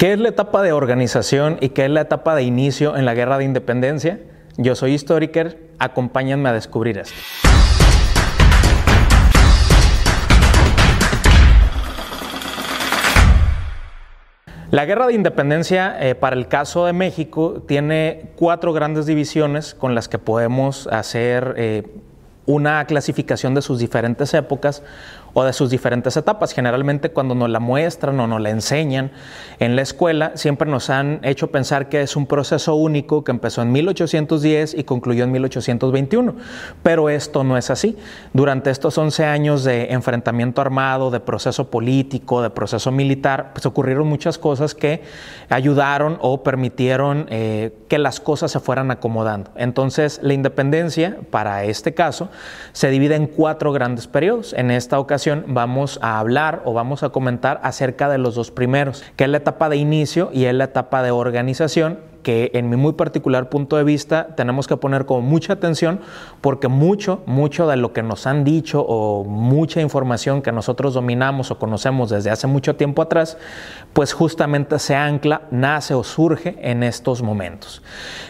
¿Qué es la etapa de organización y qué es la etapa de inicio en la guerra de independencia? Yo soy Historiker, acompáñenme a descubrir esto. La guerra de independencia eh, para el caso de México tiene cuatro grandes divisiones con las que podemos hacer eh, una clasificación de sus diferentes épocas o de sus diferentes etapas. Generalmente cuando nos la muestran o nos la enseñan en la escuela, siempre nos han hecho pensar que es un proceso único que empezó en 1810 y concluyó en 1821. Pero esto no es así. Durante estos 11 años de enfrentamiento armado, de proceso político, de proceso militar, pues ocurrieron muchas cosas que ayudaron o permitieron eh, que las cosas se fueran acomodando. Entonces, la independencia, para este caso, se divide en cuatro grandes periodos. En esta ocasión, vamos a hablar o vamos a comentar acerca de los dos primeros, que es la etapa de inicio y es la etapa de organización que en mi muy particular punto de vista tenemos que poner como mucha atención porque mucho, mucho de lo que nos han dicho o mucha información que nosotros dominamos o conocemos desde hace mucho tiempo atrás, pues justamente se ancla, nace o surge en estos momentos.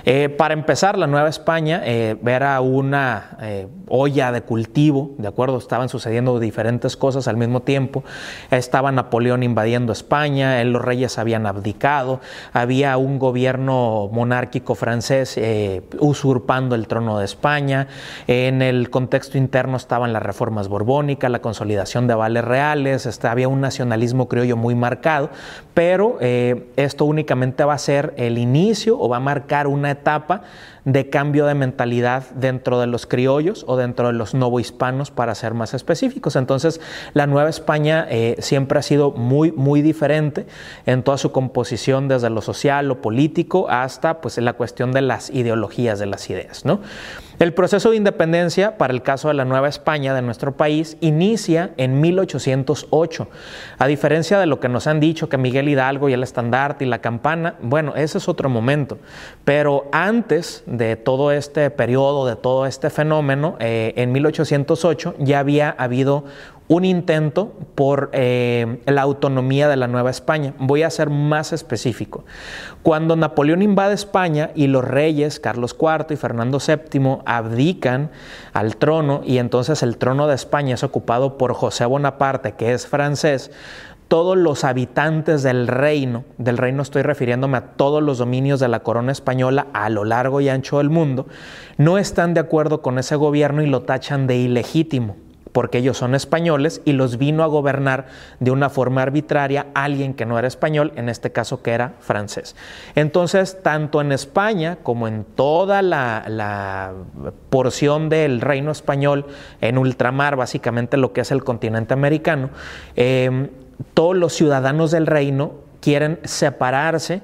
Eh, para empezar, la Nueva España eh, era una eh, olla de cultivo, ¿de acuerdo? Estaban sucediendo diferentes cosas al mismo tiempo. Estaba Napoleón invadiendo España, los reyes habían abdicado, había un gobierno monárquico francés eh, usurpando el trono de España. En el contexto interno estaban las reformas borbónicas, la consolidación de vales reales, este, había un nacionalismo criollo muy marcado, pero eh, esto únicamente va a ser el inicio o va a marcar una etapa de cambio de mentalidad dentro de los criollos o dentro de los novohispanos, para ser más específicos. Entonces, la Nueva España eh, siempre ha sido muy, muy diferente en toda su composición, desde lo social, lo político, hasta pues, la cuestión de las ideologías, de las ideas. ¿no? El proceso de independencia, para el caso de la Nueva España, de nuestro país, inicia en 1808. A diferencia de lo que nos han dicho que Miguel Hidalgo y el estandarte y la campana, bueno, ese es otro momento. Pero antes todo este periodo, de todo este fenómeno, eh, en 1808 ya había habido un intento por eh, la autonomía de la Nueva España. Voy a ser más específico. Cuando Napoleón invade España y los reyes Carlos IV y Fernando VII abdican al trono y entonces el trono de España es ocupado por José Bonaparte, que es francés, todos los habitantes del reino, del reino estoy refiriéndome a todos los dominios de la corona española a lo largo y ancho del mundo, no están de acuerdo con ese gobierno y lo tachan de ilegítimo porque ellos son españoles y los vino a gobernar de una forma arbitraria alguien que no era español, en este caso que era francés. Entonces, tanto en España como en toda la, porción del reino español, en ultramar, básicamente lo que es el continente americano, em, todos los ciudadanos del reino quieren separarse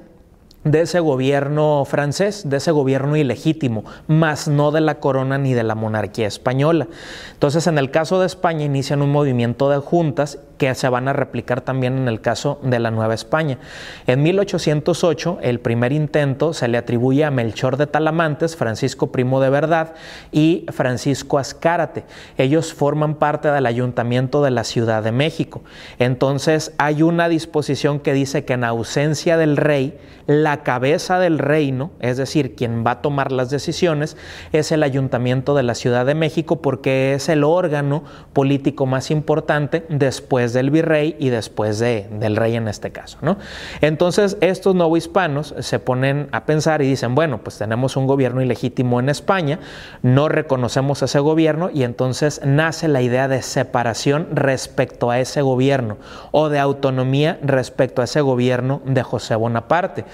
de ese gobierno francés, de ese gobierno ilegítimo, más no de la corona ni de la monarquía española. Entonces, en el caso de España inician un movimiento de juntas que se van a replicar también en el caso de la Nueva España. En 1808, el primer intento se le atribuye a Melchor de Talamantes, Francisco Primo de Verdad y Francisco Azcárate. Ellos forman parte del ayuntamiento de la Ciudad de México. Entonces, hay una disposición que dice que en ausencia del rey, la cabeza del reino, es decir, quien va a tomar las decisiones, es el ayuntamiento de la Ciudad de México porque es el órgano político más importante después del virrey y después de, del rey en este caso. ¿no? Entonces estos novohispanos se ponen a pensar y dicen, bueno, pues tenemos un gobierno ilegítimo en España, no reconocemos ese gobierno y entonces nace la idea de separación respecto a ese gobierno o de autonomía respecto a ese gobierno de José Bonaparte.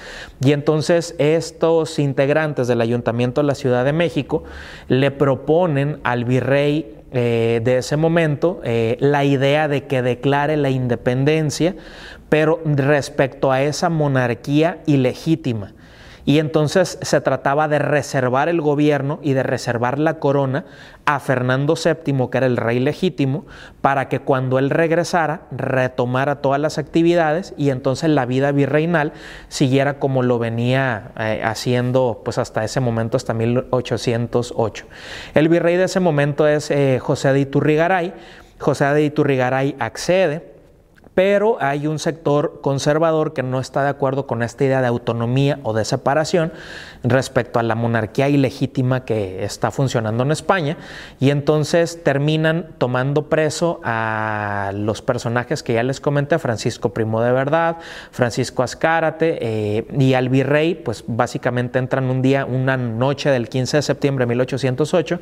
Y entonces estos integrantes del Ayuntamiento de la Ciudad de México le proponen al virrey eh, de ese momento eh, la idea de que declare la independencia, pero respecto a esa monarquía ilegítima. Y entonces se trataba de reservar el gobierno y de reservar la corona a Fernando VII, que era el rey legítimo, para que cuando él regresara retomara todas las actividades y entonces la vida virreinal siguiera como lo venía eh, haciendo pues hasta ese momento, hasta 1808. El virrey de ese momento es eh, José de Iturrigaray. José de Iturrigaray accede pero hay un sector conservador que no está de acuerdo con esta idea de autonomía o de separación respecto a la monarquía ilegítima que está funcionando en España y entonces terminan tomando preso a los personajes que ya les comenté, Francisco Primo de Verdad, Francisco Azcárate eh, y al virrey, pues básicamente entran un día, una noche del 15 de septiembre de 1808,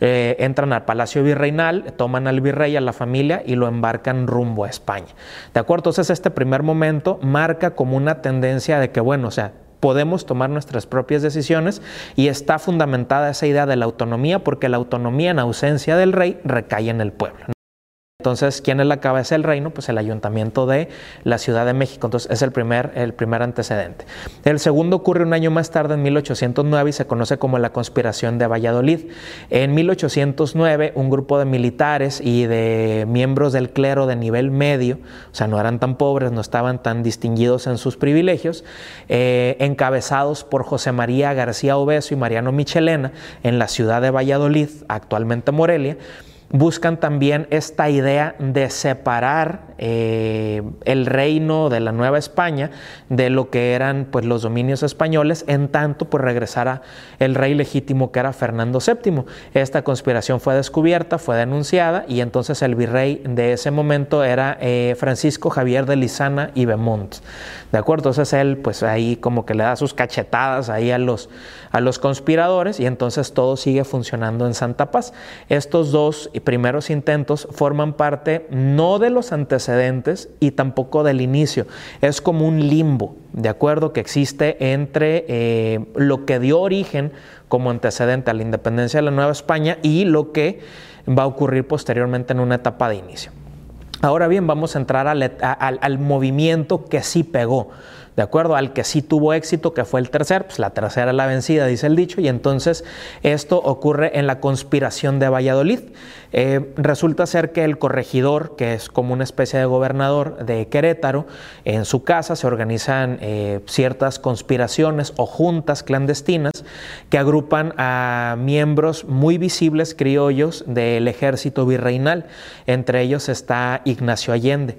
eh, entran al Palacio Virreinal, toman al virrey, a la familia y lo embarcan rumbo a España. ¿De acuerdo? Entonces este primer momento marca como una tendencia de que, bueno, o sea, podemos tomar nuestras propias decisiones y está fundamentada esa idea de la autonomía porque la autonomía en ausencia del rey recae en el pueblo. Entonces, ¿quién es la cabeza del reino? Pues el ayuntamiento de la Ciudad de México. Entonces, es el primer, el primer antecedente. El segundo ocurre un año más tarde, en 1809, y se conoce como la conspiración de Valladolid. En 1809, un grupo de militares y de miembros del clero de nivel medio, o sea, no eran tan pobres, no estaban tan distinguidos en sus privilegios, eh, encabezados por José María García Obeso y Mariano Michelena, en la ciudad de Valladolid, actualmente Morelia, buscan también esta idea de separar eh, el reino de la Nueva España de lo que eran pues, los dominios españoles, en tanto pues regresara el rey legítimo que era Fernando VII. Esta conspiración fue descubierta, fue denunciada y entonces el virrey de ese momento era eh, Francisco Javier de Lizana y Beaumont. ¿De acuerdo? Entonces él pues ahí como que le da sus cachetadas ahí a los, a los conspiradores y entonces todo sigue funcionando en Santa Paz. Estos dos primeros intentos forman parte no de los antecedentes y tampoco del inicio. Es como un limbo, ¿de acuerdo? Que existe entre eh, lo que dio origen como antecedente a la independencia de la Nueva España y lo que va a ocurrir posteriormente en una etapa de inicio. Ahora bien, vamos a entrar al movimiento que sí pegó de acuerdo al que sí tuvo éxito, que fue el tercer, pues la tercera la vencida, dice el dicho, y entonces esto ocurre en la conspiración de Valladolid. Eh, resulta ser que el corregidor, que es como una especie de gobernador de Querétaro, en su casa se organizan eh, ciertas conspiraciones o juntas clandestinas que agrupan a miembros muy visibles criollos del ejército virreinal. Entre ellos está Ignacio Allende.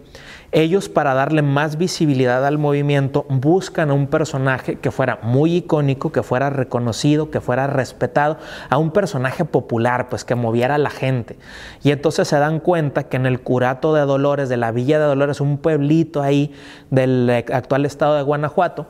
Ellos para darle más visibilidad al movimiento buscan a un personaje que fuera muy icónico, que fuera reconocido, que fuera respetado, a un personaje popular, pues que moviera a la gente. Y entonces se dan cuenta que en el curato de Dolores, de la Villa de Dolores, un pueblito ahí del actual estado de Guanajuato,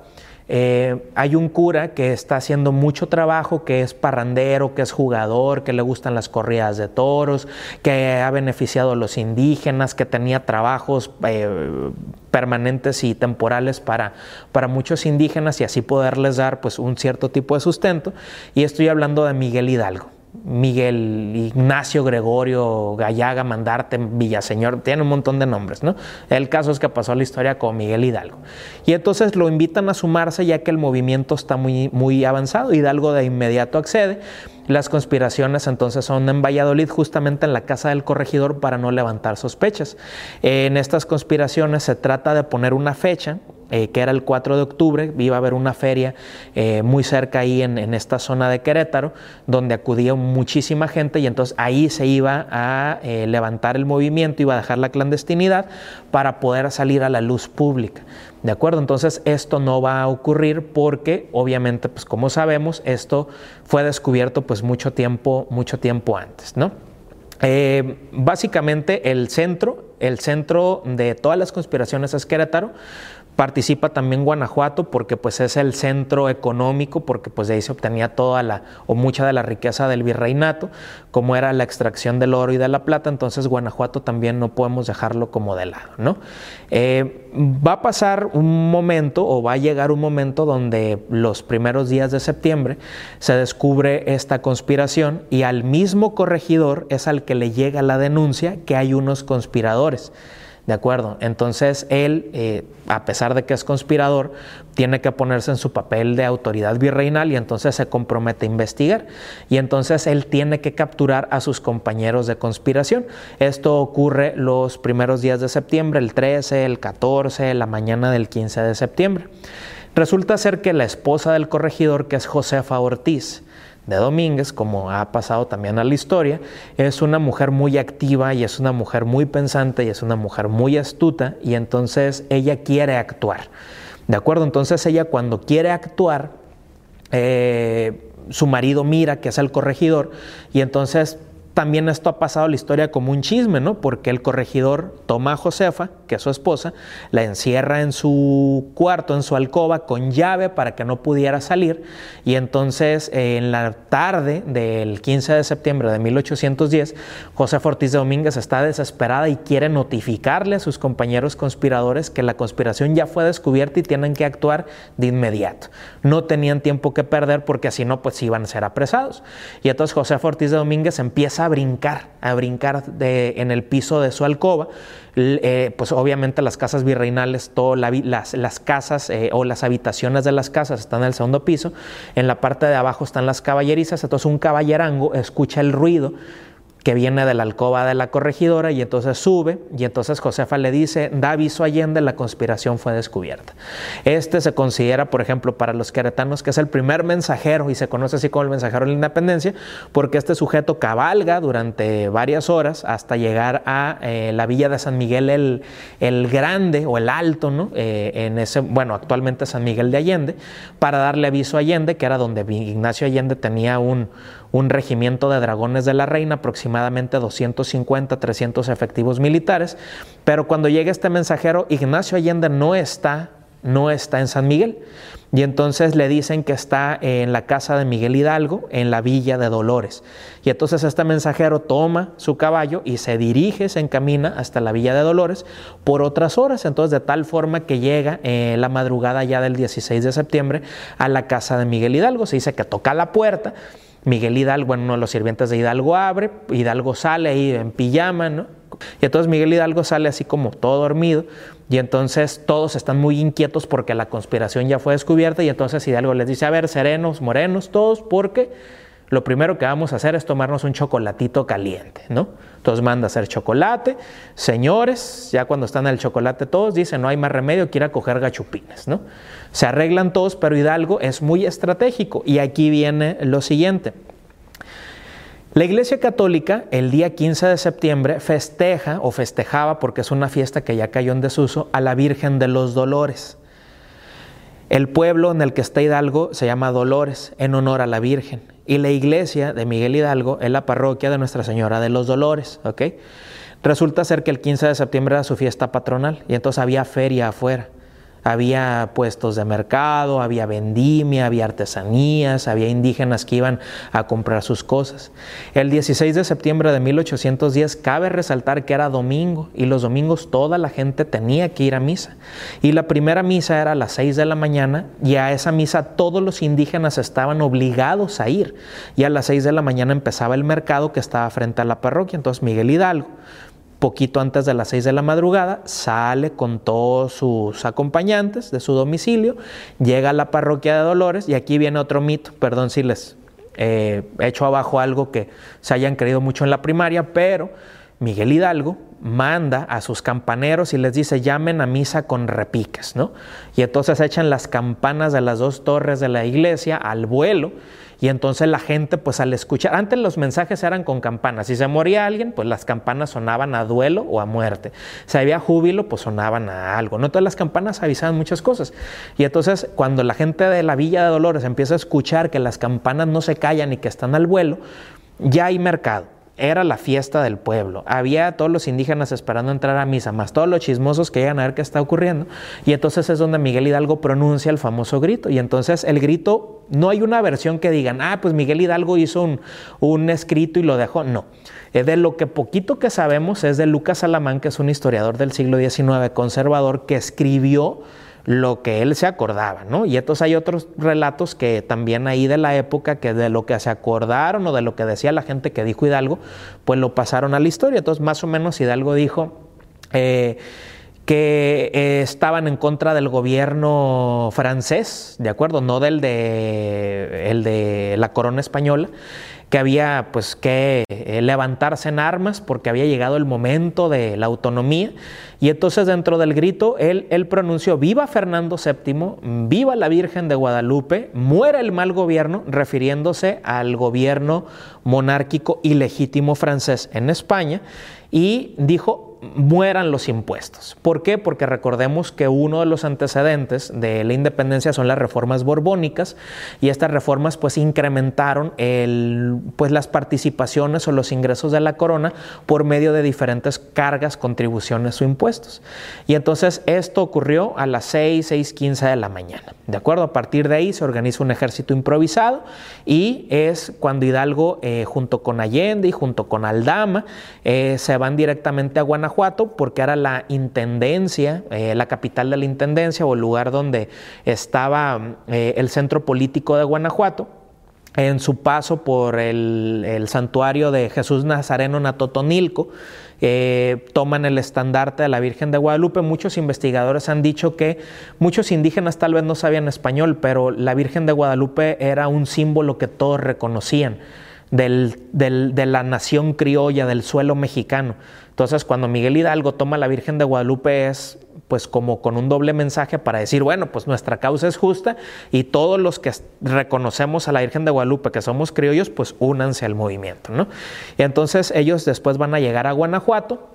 eh, hay un cura que está haciendo mucho trabajo, que es parrandero, que es jugador, que le gustan las corridas de toros, que ha beneficiado a los indígenas, que tenía trabajos eh, permanentes y temporales para, para muchos indígenas y así poderles dar pues, un cierto tipo de sustento. Y estoy hablando de Miguel Hidalgo. Miguel Ignacio Gregorio Gallaga Mandarte Villaseñor, tiene un montón de nombres, ¿no? El caso es que pasó la historia con Miguel Hidalgo. Y entonces lo invitan a sumarse ya que el movimiento está muy, muy avanzado. Hidalgo de inmediato accede. Las conspiraciones entonces son en Valladolid, justamente en la casa del corregidor, para no levantar sospechas. En estas conspiraciones se trata de poner una fecha, eh, que era el 4 de octubre, iba a haber una feria eh, muy cerca ahí en, esta zona de Querétaro, donde acudía muchísima gente y entonces ahí se iba a eh, levantar el movimiento, iba a dejar la clandestinidad para poder salir a la luz pública. ¿De acuerdo? Entonces esto no va a ocurrir porque obviamente, pues como sabemos, esto fue descubierto pues mucho tiempo, mucho tiempo antes, ¿no? básicamente el centro, el centro de todas las conspiraciones es Querétaro, Participa también Guanajuato porque pues es el centro económico, porque pues de ahí se obtenía toda la o mucha de la riqueza del virreinato, como era la extracción del oro y de la plata, entonces Guanajuato también no podemos dejarlo como de lado, ¿no? Eh, va a pasar un momento o va a llegar un momento donde los primeros días de septiembre se descubre esta conspiración y al mismo corregidor es al que le llega la denuncia que hay unos conspiradores. ¿De acuerdo? Entonces él, eh, a pesar de que es conspirador, tiene que ponerse en su papel de autoridad virreinal y entonces se compromete a investigar. Y entonces él tiene que capturar a sus compañeros de conspiración. Esto ocurre los primeros días de septiembre, el 13, el 14, la mañana del 15 de septiembre. Resulta ser que la esposa del corregidor, que es Josefa Ortiz, de Domínguez, como ha pasado también a la historia, es una mujer muy activa y es una mujer muy pensante y es una mujer muy astuta y entonces ella quiere actuar. ¿De acuerdo? Entonces ella cuando quiere actuar, eh, su marido mira que es el corregidor y entonces también esto ha pasado la historia como un chisme, ¿no? Porque el corregidor toma a Josefa, que es su esposa, la encierra en su cuarto, en su alcoba, con llave para que no pudiera salir. Y entonces, en la tarde del 15 de septiembre de 1810, Josefa Ortiz de Domínguez está desesperada y quiere notificarle a sus compañeros conspiradores que la conspiración ya fue descubierta y tienen que actuar de inmediato. No tenían tiempo que perder porque así no, pues iban a ser apresados. Y entonces Josefa Ortiz de Domínguez empieza a brincar, a brincar de, en el piso de su alcoba. Eh, pues obviamente las casas virreinales, todas las, las, casas eh, o las habitaciones de las casas están en el segundo piso. En la parte de abajo están las caballerizas. Entonces un caballerango escucha el ruido que viene de la alcoba de la corregidora y entonces sube y entonces Josefa le dice, da aviso a Allende, la conspiración fue descubierta. Este se considera, por ejemplo, para los queretanos que es el primer mensajero y se conoce así como el mensajero de la independencia porque este sujeto cabalga durante varias horas hasta llegar a eh, la villa de San Miguel el, el Grande o el Alto, ¿no? Eh, en ese, bueno, actualmente San Miguel de Allende, para darle aviso a Allende, que era donde Ignacio Allende tenía un un regimiento de dragones de la reina, aproximadamente 250, 300 efectivos militares, pero cuando llega este mensajero, Ignacio Allende no está, no está en San Miguel. Y entonces le dicen que está en la casa de Miguel Hidalgo, en la villa de Dolores. Y entonces este mensajero toma su caballo y se dirige, se encamina hasta la villa de Dolores por otras horas. Entonces de tal forma que llega en la madrugada ya del 16 de septiembre a la casa de Miguel Hidalgo. Se dice que toca la puerta Miguel Hidalgo, uno de los sirvientes de Hidalgo abre, Hidalgo sale ahí en pijama, ¿no? Y entonces Miguel Hidalgo sale así como todo dormido y entonces todos están muy inquietos porque la conspiración ya fue descubierta y entonces Hidalgo les dice, a ver, serenos, morenos todos, porque lo primero que vamos a hacer es tomarnos un chocolatito caliente, ¿no? Entonces manda a hacer chocolate. Señores, ya cuando están en el chocolate todos, dicen, no hay más remedio que coger gachupines, ¿no? Se arreglan todos, pero Hidalgo es muy estratégico. Y aquí viene lo siguiente. La Iglesia Católica el día 15 de septiembre festeja o festejaba, porque es una fiesta que ya cayó en desuso, a la Virgen de los Dolores. El pueblo en el que está Hidalgo se llama Dolores, en honor a la Virgen. Y la iglesia de Miguel Hidalgo es la parroquia de Nuestra Señora de los Dolores. ¿ok? Resulta ser que el 15 de septiembre era su fiesta patronal y entonces había feria afuera. Había puestos de mercado, había vendimia, había artesanías, había indígenas que iban a comprar sus cosas. El 16 de septiembre de 1810 cabe resaltar que era domingo y los domingos toda la gente tenía que ir a misa. Y la primera misa era a las 6 de la mañana y a esa misa todos los indígenas estaban obligados a ir. Y a las 6 de la mañana empezaba el mercado que estaba frente a la parroquia. Entonces Miguel Hidalgo poquito antes de las 6 de la madrugada, sale con todos sus acompañantes de su domicilio, llega a la parroquia de Dolores y aquí viene otro mito, perdón si les eh, he hecho abajo algo que se hayan creído mucho en la primaria, pero Miguel Hidalgo manda a sus campaneros y les dice llamen a misa con repiques, ¿no? Y entonces echan las campanas de las dos torres de la iglesia al vuelo y entonces la gente, pues al escuchar, antes los mensajes eran con campanas. Si se moría alguien, pues las campanas sonaban a duelo o a muerte. Si había júbilo, pues sonaban a algo. No todas las campanas avisaban muchas cosas. Y entonces cuando la gente de la Villa de Dolores empieza a escuchar que las campanas no se callan y que están al vuelo, ya hay mercado era la fiesta del pueblo. Había todos los indígenas esperando entrar a misa, más todos los chismosos que llegan a ver qué está ocurriendo. Y entonces es donde Miguel Hidalgo pronuncia el famoso grito. Y entonces el grito, no hay una versión que digan, ah, pues Miguel Hidalgo hizo un, un escrito y lo dejó. No. De lo que poquito que sabemos es de Lucas Alamán, que es un historiador del siglo XIX conservador, que escribió lo que él se acordaba, ¿no? Y entonces hay otros relatos que también ahí de la época que de lo que se acordaron o de lo que decía la gente que dijo Hidalgo, pues lo pasaron a la historia. Entonces más o menos Hidalgo dijo... Eh, que eh, estaban en contra del gobierno francés, ¿de acuerdo? No del de, el de la corona española, que había pues que eh, levantarse en armas porque había llegado el momento de la autonomía. Y entonces dentro del grito él, él pronunció, viva Fernando VII, viva la Virgen de Guadalupe, muera el mal gobierno, refiriéndose al gobierno monárquico ilegítimo francés en España, y dijo, mueran los impuestos. ¿Por qué? Porque recordemos que uno de los antecedentes de la independencia son las reformas borbónicas y estas reformas pues incrementaron el, pues las participaciones o los ingresos de la corona por medio de diferentes cargas, contribuciones o impuestos. Y entonces esto ocurrió a las 6, 6.15 de la mañana. ¿De acuerdo? A partir de ahí se organiza un ejército improvisado y es cuando Hidalgo eh, junto con Allende y junto con Aldama eh, se van directamente a Guanajuato porque era la intendencia, eh, la capital de la intendencia o el lugar donde estaba eh, el centro político de Guanajuato. En su paso por el, santuario de Jesús Nazareno Natotonilco, eh, toman el estandarte de la Virgen de Guadalupe. Muchos investigadores han dicho que muchos indígenas tal vez no sabían español, pero la Virgen de Guadalupe era un símbolo que todos reconocían de la nación criolla, del suelo mexicano. Entonces, cuando Miguel Hidalgo toma a la Virgen de Guadalupe es pues como con un doble mensaje para decir, bueno, pues nuestra causa es justa y todos los que reconocemos a la Virgen de Guadalupe, que somos criollos, pues únanse al movimiento, ¿no? Y entonces ellos después van a llegar a Guanajuato,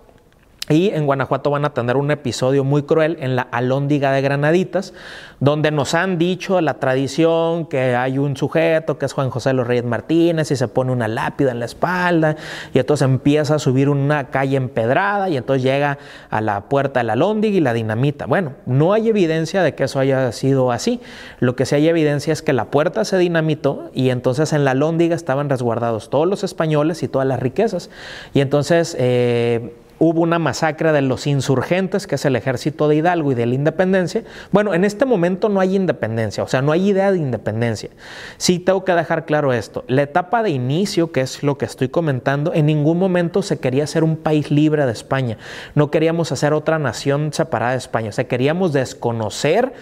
y en Guanajuato van a tener un episodio muy cruel en la Alóndiga de Granaditas, donde nos han dicho la tradición que hay un sujeto que es Juan José de los Reyes Martínez y se pone una lápida en la espalda y entonces empieza a subir una calle empedrada y entonces llega a la puerta de la Alóndiga y la dinamita. Bueno, no hay evidencia de que eso haya sido así. Lo que sí hay evidencia es que la puerta se dinamitó y entonces en la Alóndiga estaban resguardados todos los españoles y todas las riquezas. Y entonces... Eh, hubo una masacre de los insurgentes, que es el ejército de Hidalgo y de la independencia. Bueno, en este momento no hay independencia, o sea, no hay idea de independencia. Sí tengo que dejar claro esto. La etapa de inicio, que es lo que estoy comentando, en ningún momento se quería hacer un país libre de España. No queríamos hacer otra nación separada de España. O sea, queríamos desconocer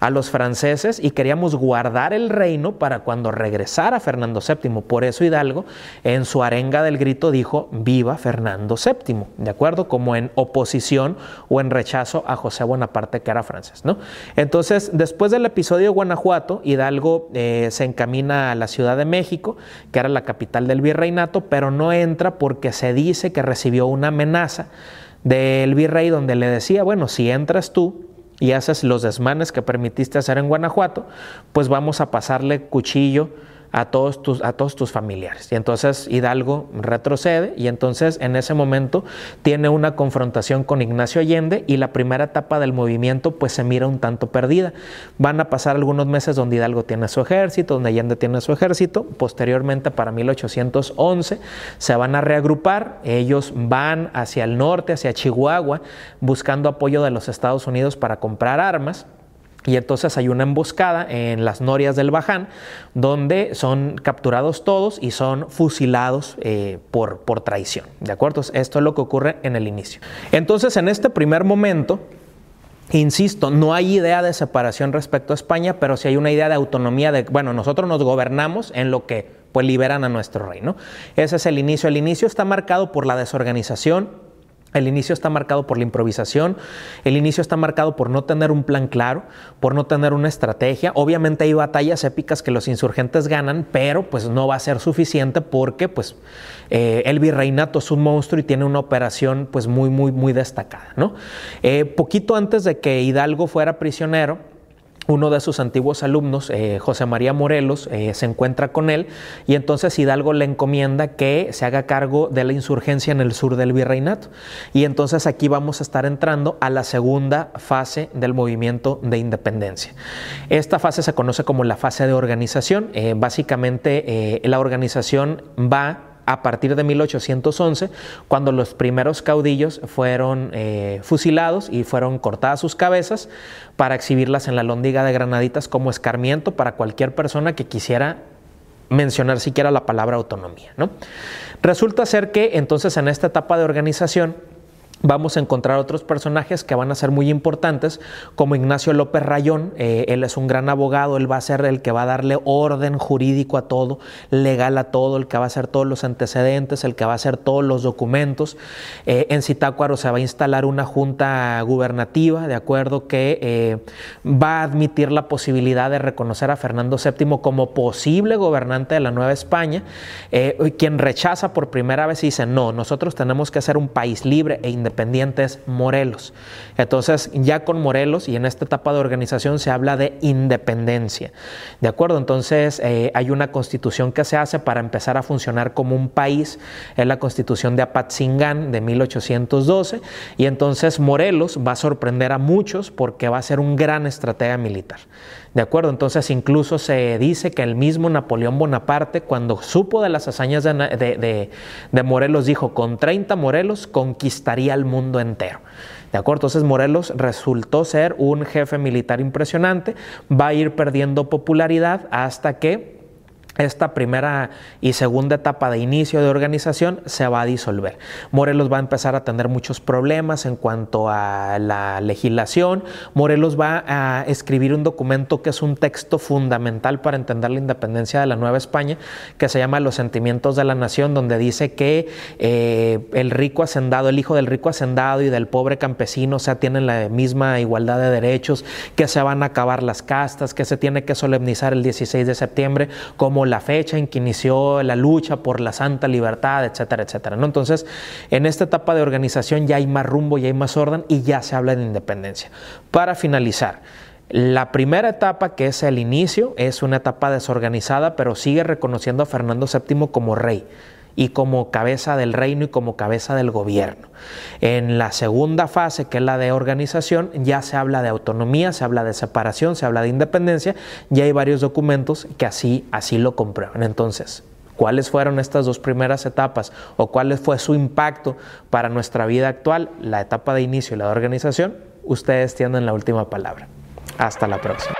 a los franceses y queríamos guardar el reino para cuando regresara Fernando VII. Por eso Hidalgo en su arenga del grito dijo viva Fernando VII, ¿de acuerdo? Como en oposición o en rechazo a José Bonaparte que era francés, ¿no? Entonces, después del episodio de Guanajuato, Hidalgo eh, se encamina a la Ciudad de México, que era la capital del virreinato, pero no entra porque se dice que recibió una amenaza del virrey donde le decía, bueno, si entras tú, y haces los desmanes que permitiste hacer en Guanajuato, pues vamos a pasarle cuchillo a todos tus, a todos tus familiares. Y entonces Hidalgo retrocede y entonces en ese momento tiene una confrontación con Ignacio Allende y la primera etapa del movimiento pues se mira un tanto perdida. Van a pasar algunos meses donde Hidalgo tiene su ejército, donde Allende tiene su ejército. Posteriormente, para 1811, se van a reagrupar. Ellos van hacia el norte, hacia Chihuahua, buscando apoyo de los Estados Unidos para comprar armas. Y entonces hay una emboscada en las norias del Baján, donde son capturados todos y son fusilados eh, por, por traición. ¿De acuerdo? Esto es lo que ocurre en el inicio. Entonces, en este primer momento, Insisto, no hay idea de separación respecto a España, pero sí hay una idea de autonomía de, bueno, nosotros nos gobernamos en lo que pues liberan a nuestro reino. Ese es el inicio. El inicio está marcado por la desorganización, el inicio está marcado por la improvisación, el inicio está marcado por no tener un plan claro, por no tener una estrategia. Obviamente hay batallas épicas que los insurgentes ganan, pero pues no va a ser suficiente porque pues eh, el virreinato es un monstruo y tiene una operación pues muy muy muy destacada. ¿no? Eh, poquito antes de que Hidalgo fuera prisionero, uno de sus antiguos alumnos, eh, José María Morelos, eh, se encuentra con él y entonces Hidalgo le encomienda que se haga cargo de la insurgencia en el sur del virreinato. Y entonces aquí vamos a estar entrando a la segunda fase del movimiento de independencia. Esta fase se conoce como la fase de organización. Eh, básicamente la organización va a partir de 1811, cuando los primeros caudillos fueron eh, fusilados y fueron cortadas sus cabezas para exhibirlas en la lóndiga de Granaditas como escarmiento para cualquier persona que quisiera mencionar siquiera la palabra autonomía. ¿no? Resulta ser que entonces en esta etapa de organización, vamos a encontrar otros personajes que van a ser muy importantes, como Ignacio López Rayón. Eh, él es un gran abogado, él va a ser el que va a darle orden jurídico a todo, legal a todo, el que va a hacer todos los antecedentes, el que va a hacer todos los documentos. Eh, en Zitácuaro se va a instalar una junta gubernativa, de acuerdo, que eh, va a admitir la posibilidad de reconocer a Fernando VII como posible gobernante de la Nueva España, quien rechaza por primera vez y dice, no, nosotros tenemos que ser un país libre e independiente independientes Morelos. Entonces, ya con Morelos y en esta etapa de organización se habla de independencia. ¿De acuerdo? Entonces, eh, hay una constitución que se hace para empezar a funcionar como un país. Es la constitución de Apatzingán de 1812. Y entonces Morelos va a sorprender a muchos porque va a ser un gran estratega militar. ¿De acuerdo? Entonces incluso se dice que el mismo Napoleón Bonaparte, cuando supo de las hazañas de, Morelos, dijo, con 30 Morelos conquistaría mundo entero. ¿De acuerdo? Entonces Morelos resultó ser un jefe militar impresionante, va a ir perdiendo popularidad hasta que esta primera y segunda etapa de inicio de organización se va a disolver. Morelos va a empezar a tener muchos problemas en cuanto a la legislación. Morelos va a escribir un documento que es un texto fundamental para entender la independencia de la Nueva España, que se llama Los Sentimientos de la Nación, donde dice que eh, el rico hacendado, el hijo del rico hacendado y del pobre campesino, o sea, tienen la misma igualdad de derechos, que se van a acabar las castas, que se tiene que solemnizar el 16 de septiembre como la fecha en que inició la lucha por la santa libertad, etcétera, etcétera. ¿no? Entonces, en esta etapa de organización ya hay más rumbo, ya hay más orden y ya se habla de independencia. Para finalizar, la primera etapa, que es el inicio, es una etapa desorganizada, pero sigue reconociendo a Fernando VII como rey y como cabeza del reino y como cabeza del gobierno. En la segunda fase, que es la de organización, ya se habla de autonomía, se habla de separación, se habla de independencia, y hay varios documentos que así, así lo comprueban. Entonces, ¿cuáles fueron estas dos primeras etapas o cuál fue su impacto para nuestra vida actual? La etapa de inicio y la de organización, ustedes tienen la última palabra. Hasta la próxima.